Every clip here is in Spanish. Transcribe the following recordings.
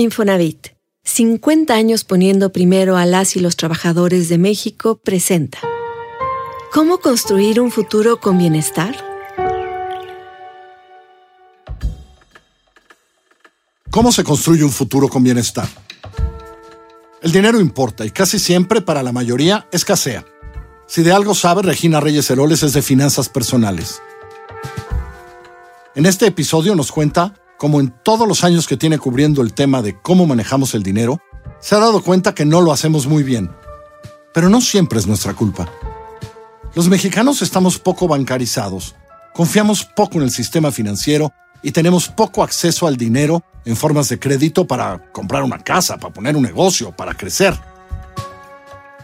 Infonavit, 50 años poniendo primero a las y los trabajadores de México, presenta. ¿Cómo construir un futuro con bienestar? ¿Cómo se construye un futuro con bienestar? El dinero importa y casi siempre para la mayoría escasea. Si de algo sabe Regina Reyes Heroles es de finanzas personales. En este episodio nos cuenta cómo en todos los años que tiene cubriendo el tema de cómo manejamos el dinero, se ha dado cuenta que no lo hacemos muy bien. Pero no siempre es nuestra culpa. Los mexicanos estamos poco bancarizados, confiamos poco en el sistema financiero y tenemos poco acceso al dinero en formas de crédito para comprar una casa, para poner un negocio, para crecer.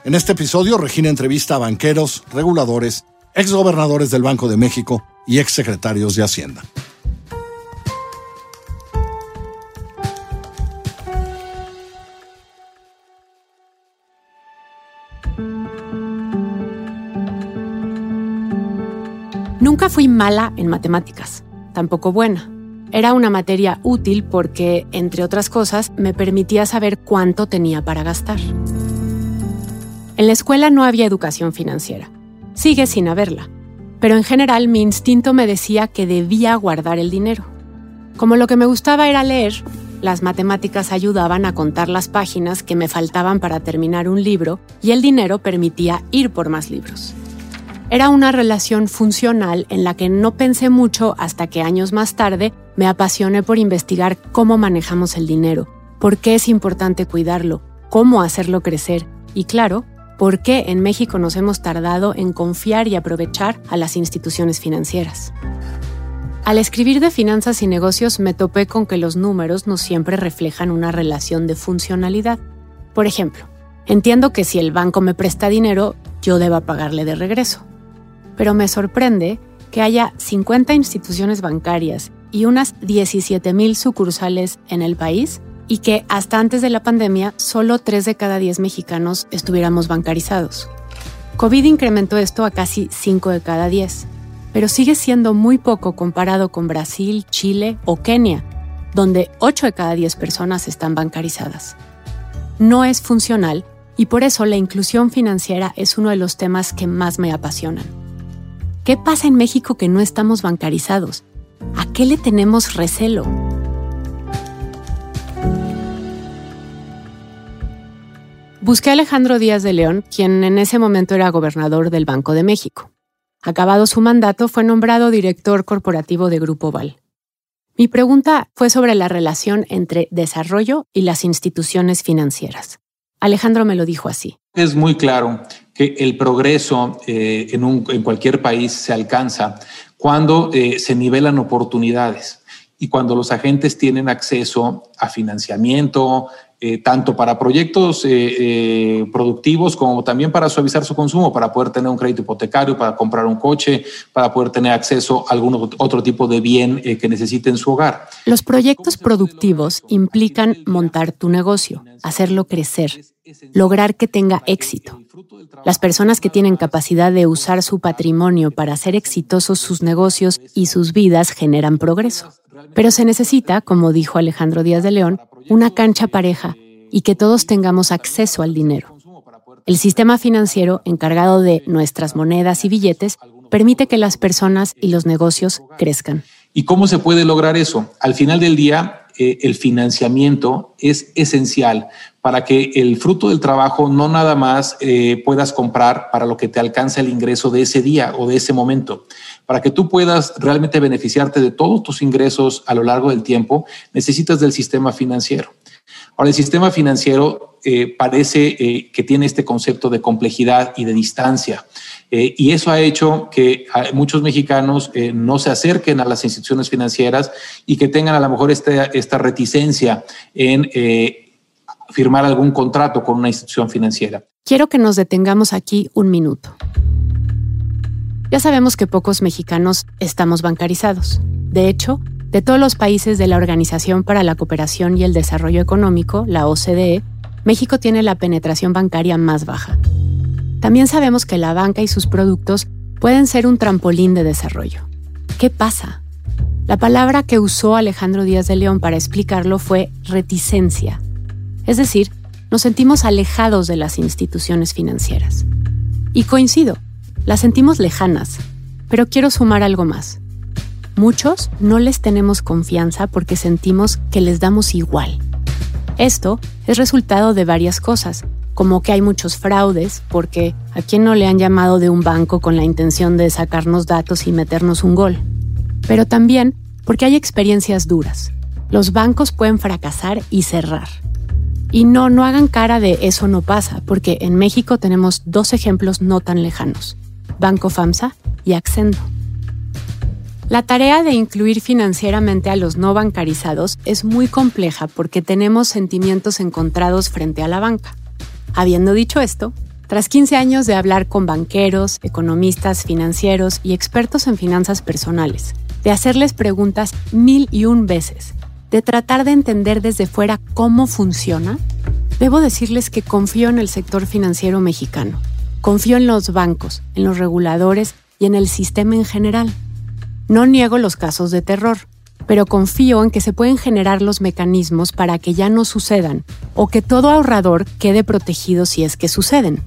En este episodio, Regina entrevista a banqueros, reguladores, exgobernadores del Banco de México y exsecretarios de Hacienda. Fui mala en matemáticas, tampoco buena. Era una materia útil porque, entre otras cosas, me permitía saber cuánto tenía para gastar. En la escuela no había educación financiera. Sigue sin haberla. Pero en general mi instinto me decía que debía guardar el dinero. Como lo que me gustaba era leer, las matemáticas ayudaban a contar las páginas que me faltaban para terminar un libro y el dinero permitía ir por más libros. Era una relación funcional en la que no pensé mucho hasta que años más tarde me apasioné por investigar cómo manejamos el dinero, por qué es importante cuidarlo, cómo hacerlo crecer y claro, por qué en México nos hemos tardado en confiar y aprovechar a las instituciones financieras. Al escribir de finanzas y negocios me topé con que los números no siempre reflejan una relación de funcionalidad. Por ejemplo, entiendo que si el banco me presta dinero, yo deba pagarle de regreso. Pero me sorprende que haya 50 instituciones bancarias y unas 17.000 sucursales en el país y que hasta antes de la pandemia solo 3 de cada 10 mexicanos estuviéramos bancarizados. COVID incrementó esto a casi 5 de cada 10, pero sigue siendo muy poco comparado con Brasil, Chile o Kenia, donde 8 de cada 10 personas están bancarizadas. No es funcional y por eso la inclusión financiera es uno de los temas que más me apasionan. ¿Qué pasa en México que no estamos bancarizados? ¿A qué le tenemos recelo? Busqué a Alejandro Díaz de León, quien en ese momento era gobernador del Banco de México. Acabado su mandato, fue nombrado director corporativo de Grupo Val. Mi pregunta fue sobre la relación entre desarrollo y las instituciones financieras. Alejandro me lo dijo así. Es muy claro que el progreso eh, en, cualquier país se alcanza cuando eh, se nivelan oportunidades y cuando los agentes tienen acceso a financiamiento, eh, tanto para proyectos eh, eh, productivos como también para suavizar su consumo, para poder tener un crédito hipotecario, para comprar un coche, para poder tener acceso a algún otro tipo de bien que necesite en su hogar. Los proyectos productivos implican montar tu negocio, hacerlo crecer, lograr que tenga éxito. Las personas que tienen capacidad de usar su patrimonio para hacer exitosos sus negocios y sus vidas generan progreso. Pero se necesita, como dijo Alejandro Díaz de León, una cancha pareja y que todos tengamos acceso al dinero. El sistema financiero encargado de nuestras monedas y billetes permite que las personas y los negocios crezcan. ¿Y cómo se puede lograr eso? Al final del día, eh, el financiamiento es esencial para que el fruto del trabajo no nada más eh, puedas comprar para lo que te alcanza el ingreso de ese día o de ese momento. Para que tú puedas realmente beneficiarte de todos tus ingresos a lo largo del tiempo, necesitas del sistema financiero. Ahora, el sistema financiero eh, parece que tiene este concepto de complejidad y de distancia. Eh, y eso ha hecho que muchos mexicanos eh, no se acerquen a las instituciones financieras y que tengan a lo mejor esta, esta reticencia en eh, firmar algún contrato con una institución financiera. Quiero que nos detengamos aquí un minuto. Ya sabemos que pocos mexicanos estamos bancarizados. De hecho, de todos los países de la Organización para la Cooperación y el Desarrollo Económico, la OCDE, México tiene la penetración bancaria más baja. También sabemos que la banca y sus productos pueden ser un trampolín de desarrollo. ¿Qué pasa? La palabra que usó Alejandro Díaz de León para explicarlo fue reticencia. Es decir, nos sentimos alejados de las instituciones financieras. Y coincido, las sentimos lejanas, pero quiero sumar algo más. Muchos no les tenemos confianza porque sentimos que les damos igual. Esto es resultado de varias cosas, como que hay muchos fraudes, porque a quién no le han llamado de un banco con la intención de sacarnos datos y meternos un gol. Pero también porque hay experiencias duras. Los bancos pueden fracasar y cerrar. Y no, no hagan cara de eso no pasa, porque en México tenemos dos ejemplos no tan lejanos, Banco FAMSA y Accendo. La tarea de incluir financieramente a los no bancarizados es muy compleja porque tenemos sentimientos encontrados frente a la banca. Habiendo dicho esto, tras 15 años de hablar con banqueros, economistas financieros y expertos en finanzas personales, de hacerles preguntas mil y un veces, de tratar de entender desde fuera cómo funciona, debo decirles que confío en el sector financiero mexicano. Confío en los bancos, en los reguladores y en el sistema en general. No niego los casos de terror, pero confío en que se pueden generar los mecanismos para que ya no sucedan o que todo ahorrador quede protegido si es que suceden.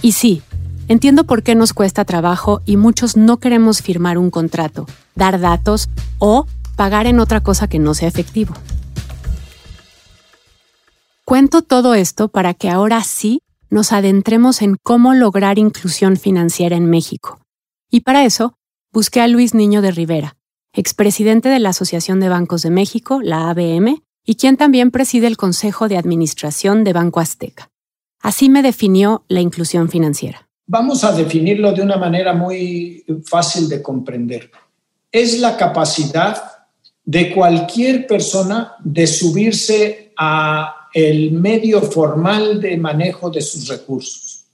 Y sí, entiendo por qué nos cuesta trabajo y muchos no queremos firmar un contrato, dar datos o pagar en otra cosa que no sea efectivo. Cuento todo esto para que ahora sí nos adentremos en cómo lograr inclusión financiera en México. Y para eso, busqué a Luis Niño de Rivera, expresidente de la Asociación de Bancos de México, la ABM, y quien también preside el Consejo de Administración de Banco Azteca. Así me definió la inclusión financiera. Vamos a definirlo de una manera muy fácil de comprender. Es la capacidad de cualquier persona de subirse a el medio formal de manejo de sus recursos,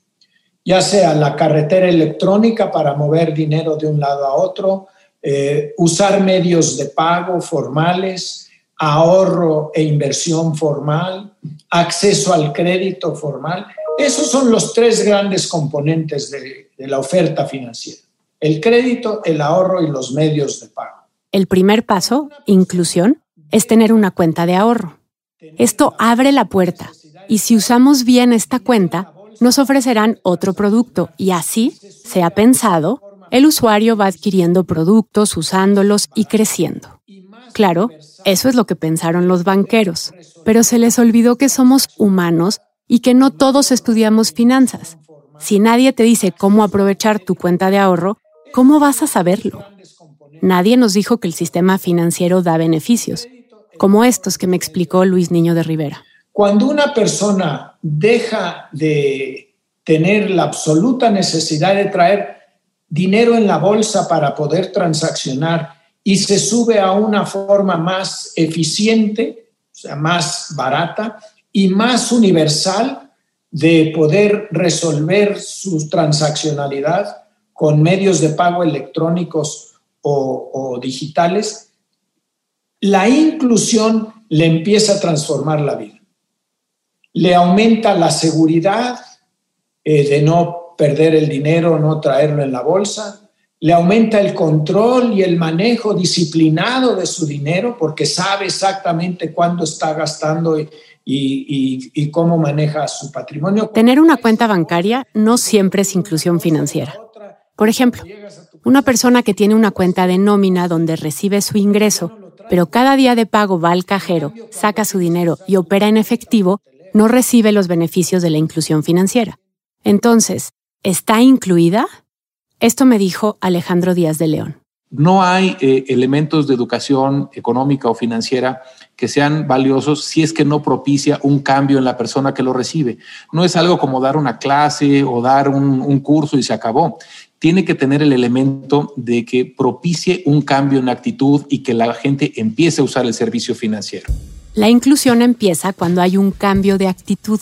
ya sea la carretera electrónica para mover dinero de un lado a otro, eh, usar medios de pago formales, ahorro e inversión formal, acceso al crédito formal. Esos son los tres grandes componentes de, de la oferta financiera. El crédito, el ahorro y los medios de pago. El primer paso, inclusión, es tener una cuenta de ahorro. Esto abre la puerta y si usamos bien esta cuenta, nos ofrecerán otro producto y así, se ha pensado, el usuario va adquiriendo productos, usándolos y creciendo. Claro, eso es lo que pensaron los banqueros, pero se les olvidó que somos humanos y que no todos estudiamos finanzas. Si nadie te dice cómo aprovechar tu cuenta de ahorro, ¿cómo vas a saberlo? Nadie nos dijo que el sistema financiero da beneficios, como estos que me explicó Luis Niño de Rivera. Cuando una persona deja de tener la absoluta necesidad de traer dinero en la bolsa para poder transaccionar y se sube a una forma más eficiente, o sea, más barata y más universal de poder resolver su transaccionalidad con medios de pago electrónicos o, digitales, la inclusión le empieza a transformar la vida. Le aumenta la seguridad eh, de no perder el dinero, no traerlo en la bolsa. Le aumenta el control y el manejo disciplinado de su dinero porque sabe exactamente cuándo está gastando y, y, cómo maneja su patrimonio. Tener una cuenta bancaria no siempre es inclusión financiera. Por ejemplo, una persona que tiene una cuenta de nómina donde recibe su ingreso, pero cada día de pago va al cajero, saca su dinero y opera en efectivo, no recibe los beneficios de la inclusión financiera. Entonces, ¿Está incluida? Esto me dijo Alejandro Díaz de León. No hay eh, elementos de educación económica o financiera que sean valiosos si es que no propicia un cambio en la persona que lo recibe. No es algo como dar una clase o dar un, un curso y se acabó. Tiene que tener el elemento de que propicie un cambio en actitud y que la gente empiece a usar el servicio financiero. La inclusión empieza cuando hay un cambio de actitud.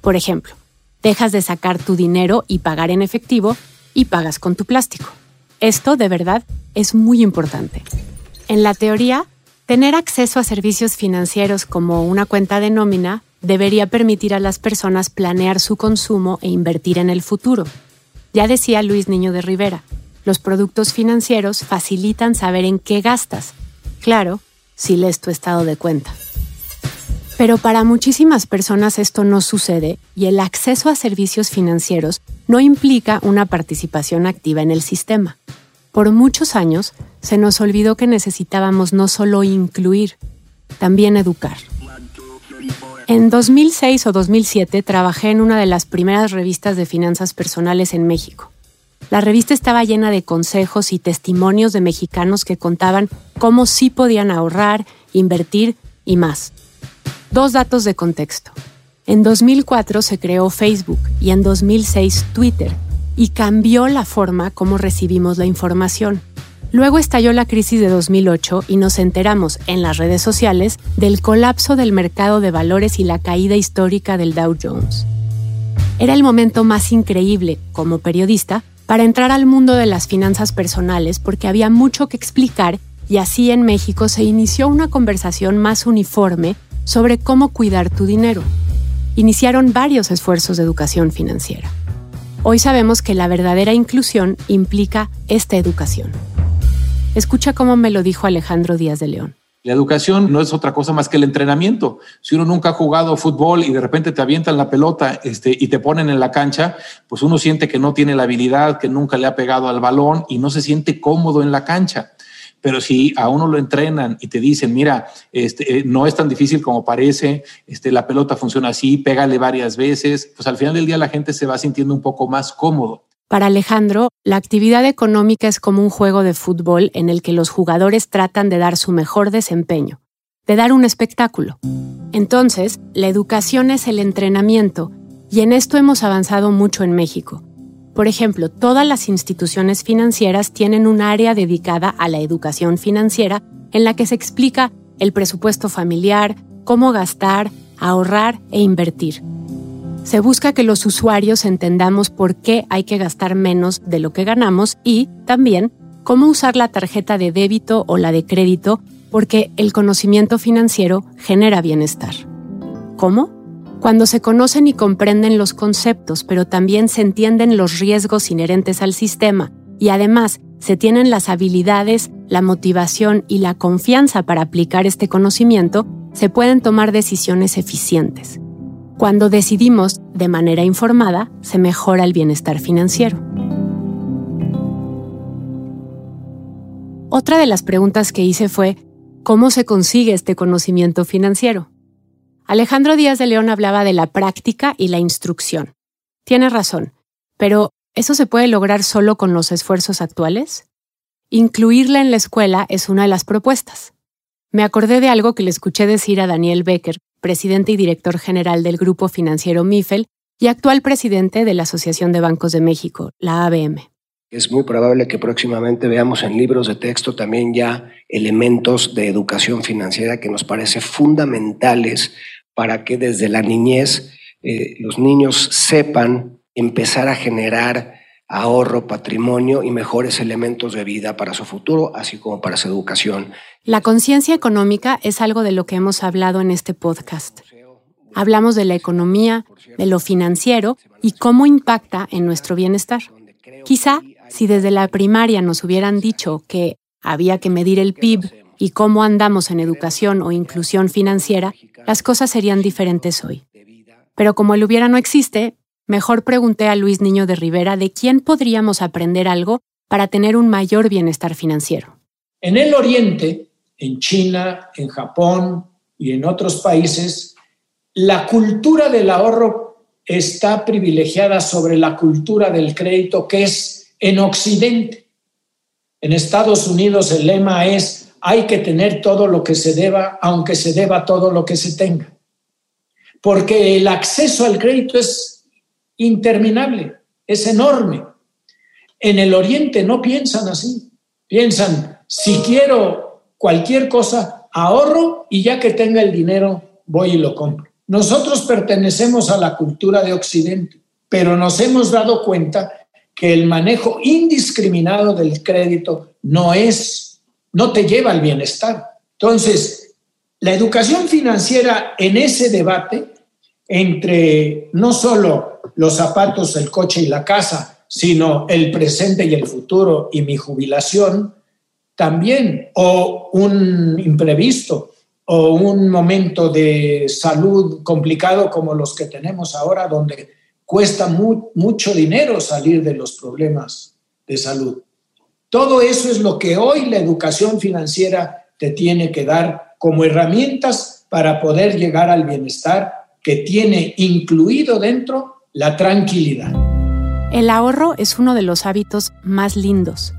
Por ejemplo, Dejas de sacar tu dinero y pagar en efectivo y pagas con tu plástico. Esto, de verdad, es muy importante. En la teoría, tener acceso a servicios financieros como una cuenta de nómina debería permitir a las personas planear su consumo e invertir en el futuro. Ya decía Luis Niño de Rivera, los productos financieros facilitan saber en qué gastas Claro, si lees tu estado de cuenta. Pero para muchísimas personas esto no sucede y el acceso a servicios financieros no implica una participación activa en el sistema. Por muchos años se nos olvidó que necesitábamos no solo incluir, también educar. En 2006 o 2007 trabajé en una de las primeras revistas de finanzas personales en México. La revista estaba llena de consejos y testimonios de mexicanos que contaban cómo sí podían ahorrar, invertir y más. Dos datos de contexto. En 2004 se creó Facebook y en 2006 Twitter y cambió la forma como recibimos la información. Luego estalló la crisis de 2008 y nos enteramos en las redes sociales del colapso del mercado de valores y la caída histórica del Dow Jones. Era el momento más increíble, como periodista, para entrar al mundo de las finanzas personales porque había mucho que explicar y así en México se inició una conversación más uniforme sobre cómo cuidar tu dinero. Iniciaron varios esfuerzos de educación financiera. Hoy sabemos que la verdadera inclusión implica esta educación. Escucha cómo me lo dijo Alejandro Díaz de León. La educación no es otra cosa más que el entrenamiento. Si uno nunca ha jugado fútbol y de repente te avientan la pelota este, y te ponen en la cancha, pues uno siente que no tiene la habilidad, que nunca le ha pegado al balón y no se siente cómodo en la cancha. Pero si a uno lo entrenan y te dicen, mira, este, eh, no es tan difícil como parece, este, la pelota funciona así, pégale varias veces, pues al final del día la gente se va sintiendo un poco más cómodo. Para Alejandro, la actividad económica es como un juego de fútbol en el que los jugadores tratan de dar su mejor desempeño, de dar un espectáculo. Entonces, la educación es el entrenamiento, y en esto hemos avanzado mucho en México. Por ejemplo, todas las instituciones financieras tienen un área dedicada a la educación financiera en la que se explica el presupuesto familiar, cómo gastar, ahorrar e invertir. Se busca que los usuarios entendamos por qué hay que gastar menos de lo que ganamos y también cómo usar la tarjeta de débito o la de crédito porque el conocimiento financiero genera bienestar. ¿Cómo? Cuando se conocen y comprenden los conceptos, pero también se entienden los riesgos inherentes al sistema y además se tienen las habilidades, la motivación y la confianza para aplicar este conocimiento, se pueden tomar decisiones eficientes. Cuando decidimos de manera informada, se mejora el bienestar financiero. Otra de las preguntas que hice fue, ¿cómo se consigue este conocimiento financiero? Alejandro Díaz de León hablaba de la práctica y la instrucción. Tiene razón, pero ¿eso se puede lograr solo con los esfuerzos actuales? Incluirla en la escuela es una de las propuestas. Me acordé de algo que le escuché decir a Daniel Becker, presidente y director general del Grupo Financiero MIFEL y actual presidente de la Asociación de Bancos de México, la ABM. Es muy probable que próximamente veamos en libros de texto también ya elementos de educación financiera que nos parece fundamentales para que desde la niñez eh, los niños sepan empezar a generar ahorro, patrimonio y mejores elementos de vida para su futuro, así como para su educación. La conciencia económica es algo de lo que hemos hablado en este podcast. Hablamos de la economía, de lo financiero y cómo impacta en nuestro bienestar. Quizá si desde la primaria nos hubieran dicho que había que medir el PIB y cómo andamos en educación o inclusión financiera, las cosas serían diferentes hoy. Pero como el hubiera no existe, mejor pregunté a Luis Niño de Rivera de quién podríamos aprender algo para tener un mayor bienestar financiero. En el Oriente, en China, en Japón y en otros países, la cultura del ahorro está privilegiada sobre la cultura del crédito que es en Occidente. En Estados Unidos el lema es hay que tener todo lo que se deba, aunque se deba todo lo que se tenga. Porque el acceso al crédito es interminable, es enorme. En el Oriente no piensan así. Piensan, si quiero cualquier cosa, ahorro y ya que tenga el dinero, voy y lo compro. Nosotros pertenecemos a la cultura de Occidente, pero nos hemos dado cuenta que el manejo indiscriminado del crédito no es, no te lleva al bienestar. Entonces, la educación financiera en ese debate entre no solo los zapatos, el coche y la casa, sino el presente y el futuro y mi jubilación, también, o un imprevisto, o un momento de salud complicado como los que tenemos ahora, donde cuesta mucho dinero salir de los problemas de salud. Todo eso es lo que hoy la educación financiera te tiene que dar como herramientas para poder llegar al bienestar que tiene incluido dentro la tranquilidad. El ahorro es uno de los hábitos más lindos.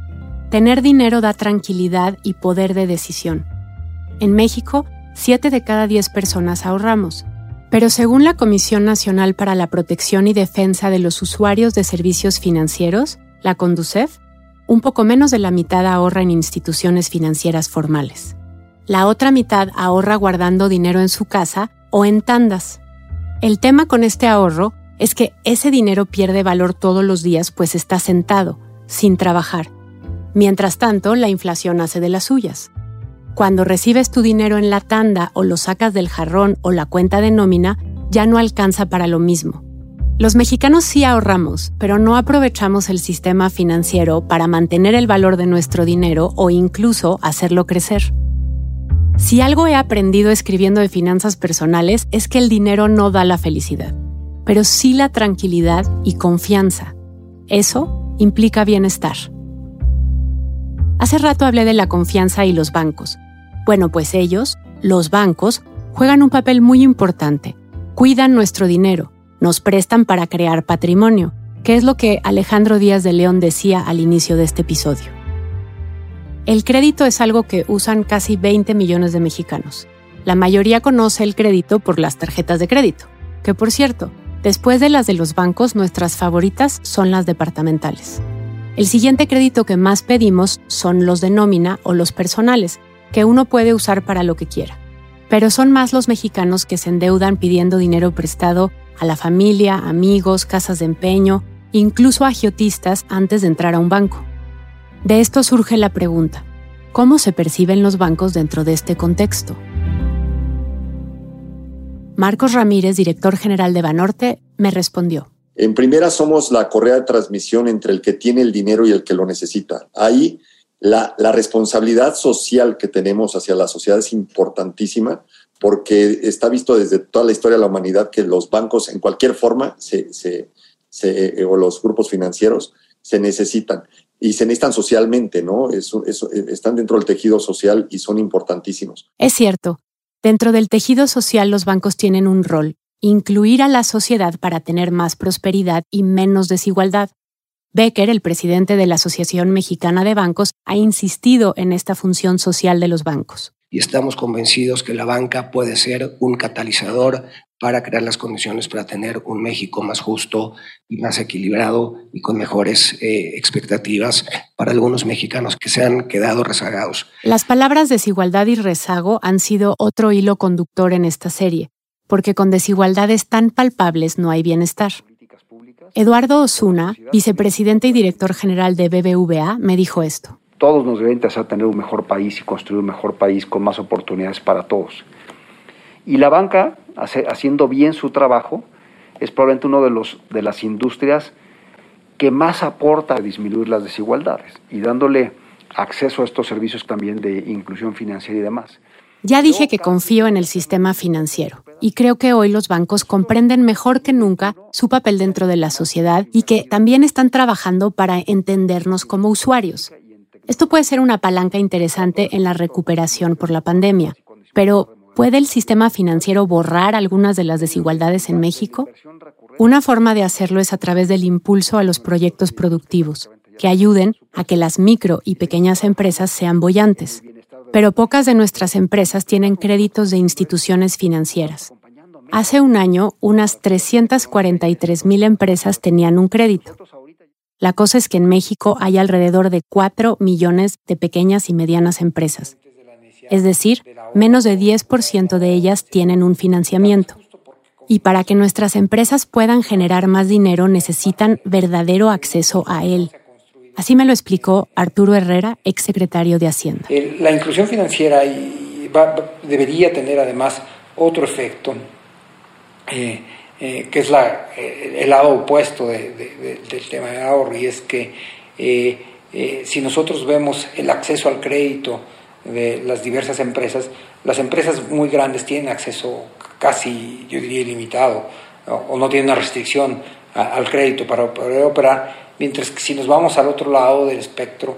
Tener dinero da tranquilidad y poder de decisión. En México, 7 de cada 10 personas ahorramos. Pero según la Comisión Nacional para la Protección y Defensa de los Usuarios de Servicios Financieros, la Conducef, un poco menos de la mitad ahorra en instituciones financieras formales. La otra mitad ahorra guardando dinero en su casa o en tandas. El tema con este ahorro es que ese dinero pierde valor todos los días pues está sentado, sin trabajar. Mientras tanto, la inflación hace de las suyas. Cuando recibes tu dinero en la tanda o lo sacas del jarrón o la cuenta de nómina, ya no alcanza para lo mismo. Los mexicanos sí ahorramos, pero no aprovechamos el sistema financiero para mantener el valor de nuestro dinero o incluso hacerlo crecer. Si algo he aprendido escribiendo de finanzas personales es que el dinero no da la felicidad, pero sí la tranquilidad y confianza. Eso implica bienestar. Hace rato hablé de la confianza y los bancos. Bueno, pues ellos, los bancos, juegan un papel muy importante. Cuidan nuestro dinero, nos prestan para crear patrimonio, que es lo que Alejandro Díaz de León decía al inicio de este episodio. El crédito es algo que usan casi 20 millones de mexicanos. La mayoría conoce el crédito por las tarjetas de crédito, que por cierto, después de las de los bancos, nuestras favoritas son las departamentales. El siguiente crédito que más pedimos son los de nómina o los personales, que uno puede usar para lo que quiera. Pero son más los mexicanos que se endeudan pidiendo dinero prestado a la familia, amigos, casas de empeño, incluso a agiotistas antes de entrar a un banco. De esto surge la pregunta, ¿cómo se perciben los bancos dentro de este contexto? Marcos Ramírez, director general de Banorte, me respondió. En primera somos la correa de transmisión entre el que tiene el dinero y el que lo necesita. Ahí la, responsabilidad social que tenemos hacia la sociedad es importantísima porque está visto desde toda la historia de la humanidad que los bancos en cualquier forma eh, o los grupos financieros se necesitan y se necesitan socialmente, ¿no? están dentro del tejido social y son importantísimos. Es cierto. Dentro del tejido social los bancos tienen un rol incluir a la sociedad para tener más prosperidad y menos desigualdad. Becker, el presidente de la Asociación Mexicana de Bancos, ha insistido en esta función social de los bancos. Y estamos convencidos que la banca puede ser un catalizador para crear las condiciones para tener un México más justo y más equilibrado y con mejores eh, expectativas para algunos mexicanos que se han quedado rezagados. Las palabras desigualdad y rezago han sido otro hilo conductor en esta serie porque con desigualdades tan palpables no hay bienestar. Eduardo Osuna, vicepresidente y director general de BBVA, me dijo esto. Todos nos debe interesar tener un mejor país y construir un mejor país con más oportunidades para todos. Y la banca, haciendo bien su trabajo, es probablemente una de, los, de las industrias que más aporta a disminuir las desigualdades y dándole acceso a estos servicios también de inclusión financiera y demás. Ya dije que confío en el sistema financiero y creo que hoy los bancos comprenden mejor que nunca su papel dentro de la sociedad y que también están trabajando para entendernos como usuarios. Esto puede ser una palanca interesante en la recuperación por la pandemia, pero ¿puede el sistema financiero borrar algunas de las desigualdades en México? Una forma de hacerlo es a través del impulso a los proyectos productivos, que ayuden a que las micro y pequeñas empresas sean bollantes pero pocas de nuestras empresas tienen créditos de instituciones financieras. Hace un año, unas 343 mil empresas tenían un crédito. La cosa es que en México hay alrededor de 4 millones de pequeñas y medianas empresas. Es decir, menos de 10% de ellas tienen un financiamiento. Y para que nuestras empresas puedan generar más dinero necesitan verdadero acceso a él. Así me lo explicó Arturo Herrera, exsecretario de Hacienda. La inclusión financiera debería tener además otro efecto, eh, eh, que es la, eh, el lado opuesto del tema del ahorro, y es que eh, si nosotros vemos el acceso al crédito de las diversas empresas, las empresas muy grandes tienen acceso casi, yo diría, ilimitado o, no tienen una restricción al crédito para poder operar, mientras que si nos vamos al otro lado del espectro,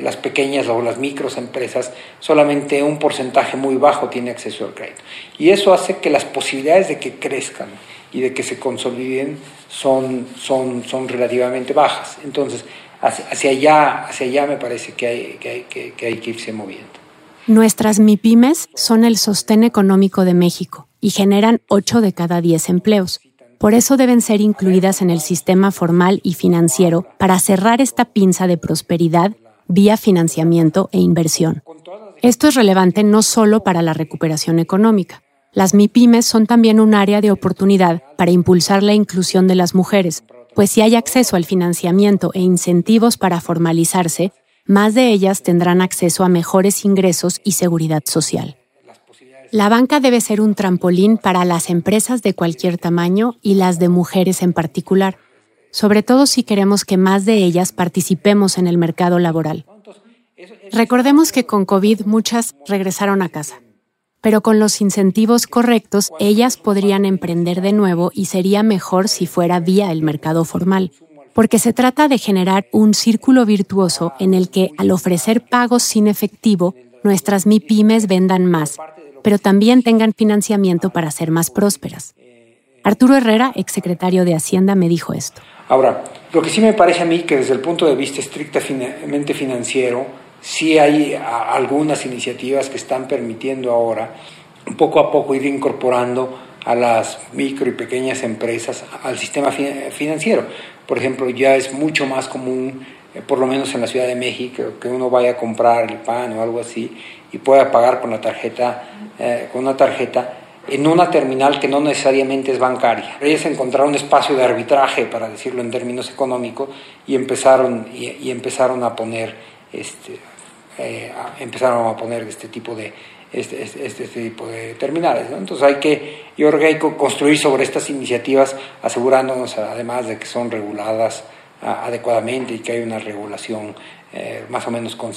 las pequeñas o las microempresas, solamente un porcentaje muy bajo tiene acceso al crédito. Y eso hace que las posibilidades de que crezcan y de que se consoliden son, son, son relativamente bajas. Entonces, hacia, allá, hacia allá me parece que hay que, que hay que irse moviendo. Nuestras MIPIMES son el sostén económico de México y generan 8 de cada 10 empleos. Por eso deben ser incluidas en el sistema formal y financiero para cerrar esta pinza de prosperidad vía financiamiento e inversión. Esto es relevante no solo para la recuperación económica. Las MIPIMES son también un área de oportunidad para impulsar la inclusión de las mujeres, pues si hay acceso al financiamiento e incentivos para formalizarse, más de ellas tendrán acceso a mejores ingresos y seguridad social. La banca debe ser un trampolín para las empresas de cualquier tamaño y las de mujeres en particular sobre todo si queremos que más de ellas participemos en el mercado laboral. Recordemos que con COVID muchas regresaron a casa, pero con los incentivos correctos ellas podrían emprender de nuevo y sería mejor si fuera vía el mercado formal, porque se trata de generar un círculo virtuoso en el que al ofrecer pagos sin efectivo, nuestras MIPIMES vendan más, pero también tengan financiamiento para ser más prósperas. Arturo Herrera, exsecretario de Hacienda, me dijo esto. Ahora, lo que sí me parece a mí que desde el punto de vista estrictamente financiero, sí hay algunas iniciativas que están permitiendo ahora poco a poco ir incorporando a las micro y pequeñas empresas al sistema financiero. Por ejemplo, ya es mucho más común, eh, por lo menos en la Ciudad de México, que uno vaya a comprar el pan o algo así y pueda pagar con la tarjeta, eh, con una tarjeta en una terminal que no necesariamente es bancaria. Ellos encontraron un espacio de arbitraje, para decirlo en términos económicos, y empezaron, y, empezaron a poner este, eh, empezaron a poner este tipo de este, este, este, este tipo de terminales. Entonces hay que, yo construir sobre estas iniciativas, asegurándonos además de que son reguladas adecuadamente y que hay una regulación eh, más o menos con,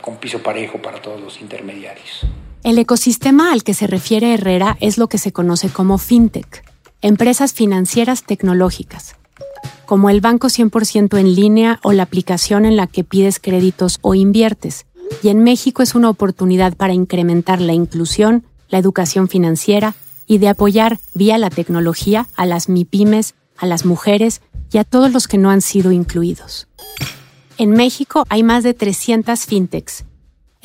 con piso parejo para todos los intermediarios. El ecosistema al que se refiere Herrera es lo que se conoce como fintech, empresas financieras tecnológicas, como el banco 100% en línea o la aplicación en la que pides créditos o inviertes. Y en México es una oportunidad para incrementar la inclusión, la educación financiera y de apoyar vía la tecnología a las MIPIMES, a las mujeres y a todos los que no han sido incluidos. En México hay más de 300 fintechs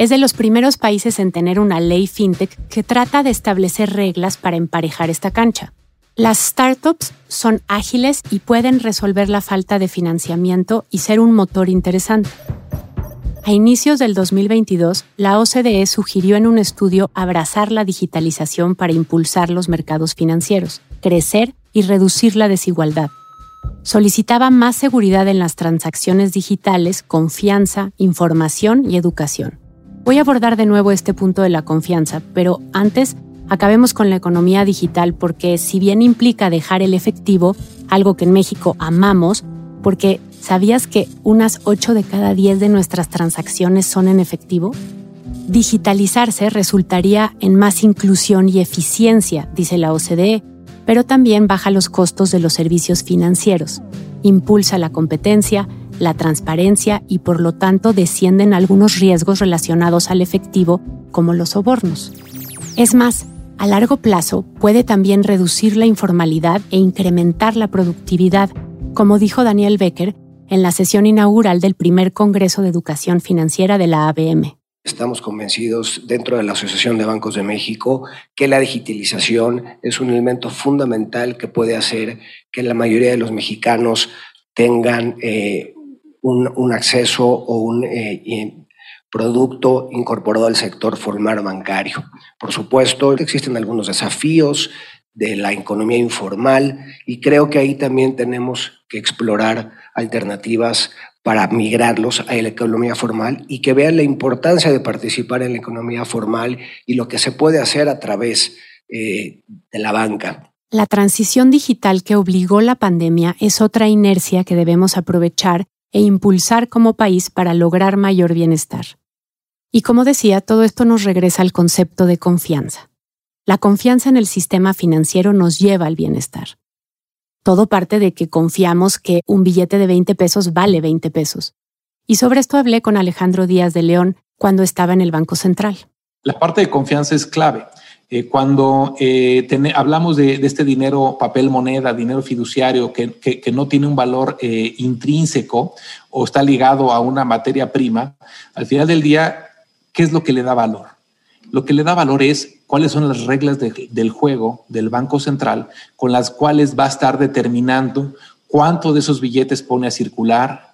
es de los primeros países en tener una ley fintech que trata de establecer reglas para emparejar esta cancha. Las startups son ágiles y pueden resolver la falta de financiamiento y ser un motor interesante. A inicios del 2022, la OCDE sugirió en un estudio abrazar la digitalización para impulsar los mercados financieros, crecer y reducir la desigualdad. Solicitaba más seguridad en las transacciones digitales, confianza, información y educación. Voy a abordar de nuevo este punto de la confianza, pero antes acabemos con la economía digital porque si bien implica dejar el efectivo, algo que en México amamos, porque ¿sabías que unas 8 de cada 10 de nuestras transacciones son en efectivo? Digitalizarse resultaría en más inclusión y eficiencia, dice la OCDE, pero también baja los costos de los servicios financieros, impulsa la competencia, la transparencia y por lo tanto descienden algunos riesgos relacionados al efectivo como los sobornos. Es más, a largo plazo puede también reducir la informalidad e incrementar la productividad, como dijo Daniel Becker en la sesión inaugural del primer Congreso de Educación Financiera de la ABM. Estamos convencidos dentro de la Asociación de Bancos de México que la digitalización es un elemento fundamental que puede hacer que la mayoría de los mexicanos tengan eh, un, acceso o un eh, producto incorporado al sector formal bancario. Por supuesto, existen algunos desafíos de la economía informal y creo que ahí también tenemos que explorar alternativas para migrarlos a la economía formal y que vean la importancia de participar en la economía formal y lo que se puede hacer a través eh, de la banca. La transición digital que obligó la pandemia es otra inercia que debemos aprovechar e impulsar como país para lograr mayor bienestar. Y como decía, todo esto nos regresa al concepto de confianza. La confianza en el sistema financiero nos lleva al bienestar. Todo parte de que confiamos que un billete de 20 pesos vale 20 pesos. Y sobre esto hablé con Alejandro Díaz de León cuando estaba en el Banco Central. La parte de confianza es clave. Eh, cuando eh, hablamos de, este dinero, papel moneda, dinero fiduciario, que, no tiene un valor eh, intrínseco o está ligado a una materia prima, al final del día ¿Qué es lo que le da valor? Lo que le da valor es cuáles son las reglas del juego del Banco Central con las cuales va a estar determinando cuánto de esos billetes pone a circular,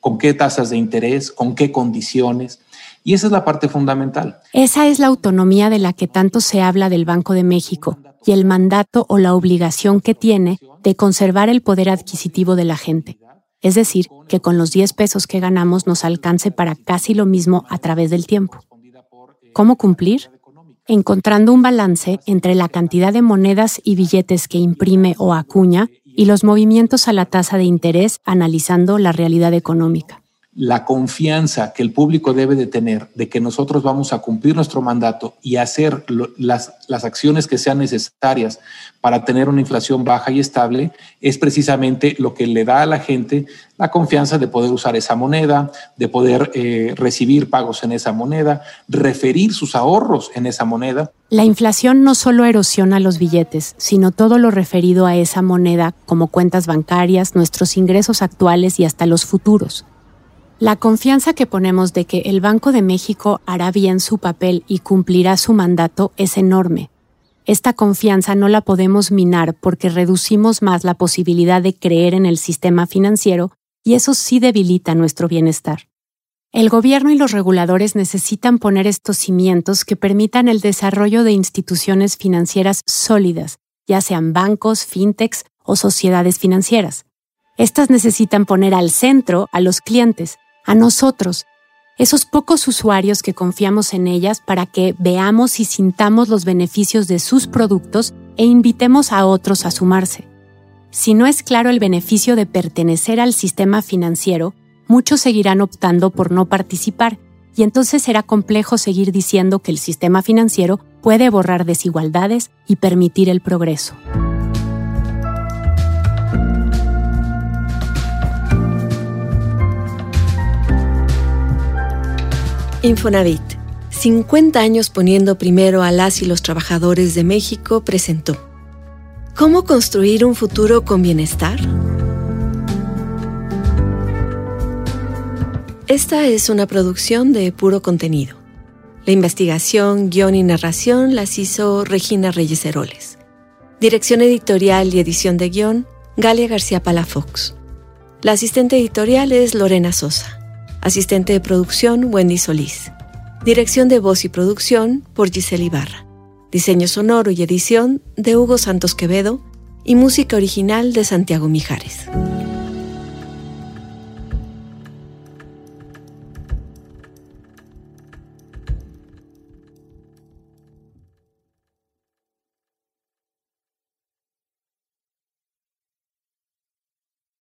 con qué tasas de interés, con qué condiciones. Y esa es la parte fundamental. Esa es la autonomía de la que tanto se habla del Banco de México y el mandato o la obligación que tiene de conservar el poder adquisitivo de la gente es decir, que con los 10 pesos que ganamos nos alcance para casi lo mismo a través del tiempo. ¿Cómo cumplir? Encontrando un balance entre la cantidad de monedas y billetes que imprime o acuña y los movimientos a la tasa de interés analizando la realidad económica la confianza que el público debe de tener de que nosotros vamos a cumplir nuestro mandato y hacer las, las acciones que sean necesarias para tener una inflación baja y estable es precisamente lo que le da a la gente la confianza de poder usar esa moneda, de poder eh, recibir pagos en esa moneda, referir sus ahorros en esa moneda. La inflación no solo erosiona los billetes, sino todo lo referido a esa moneda como cuentas bancarias, nuestros ingresos actuales y hasta los futuros. La confianza que ponemos de que el Banco de México hará bien su papel y cumplirá su mandato es enorme. Esta confianza no la podemos minar porque reducimos más la posibilidad de creer en el sistema financiero y eso sí debilita nuestro bienestar. El gobierno y los reguladores necesitan poner estos cimientos que permitan el desarrollo de instituciones financieras sólidas, ya sean bancos, fintechs o sociedades financieras. Estas necesitan poner al centro a los clientes, a nosotros, esos pocos usuarios que confiamos en ellas para que veamos y sintamos los beneficios de sus productos e invitemos a otros a sumarse. Si no es claro el beneficio de pertenecer al sistema financiero, muchos seguirán optando por no participar y entonces será complejo seguir diciendo que el sistema financiero puede borrar desigualdades y permitir el progreso. Infonavit, 50 años poniendo primero a las y los trabajadores de México, presentó ¿Cómo construir un futuro con bienestar? Esta es una producción de puro contenido. La investigación, guion y narración las hizo Regina Reyes Heroles. Dirección editorial y edición de guion, Galia García Palafox. La asistente editorial es Lorena Sosa. Asistente de producción, Wendy Solís. Dirección de voz y producción por Giselle Ibarra. Diseño sonoro y edición de Hugo Santos Quevedo y música original de Santiago Mijares.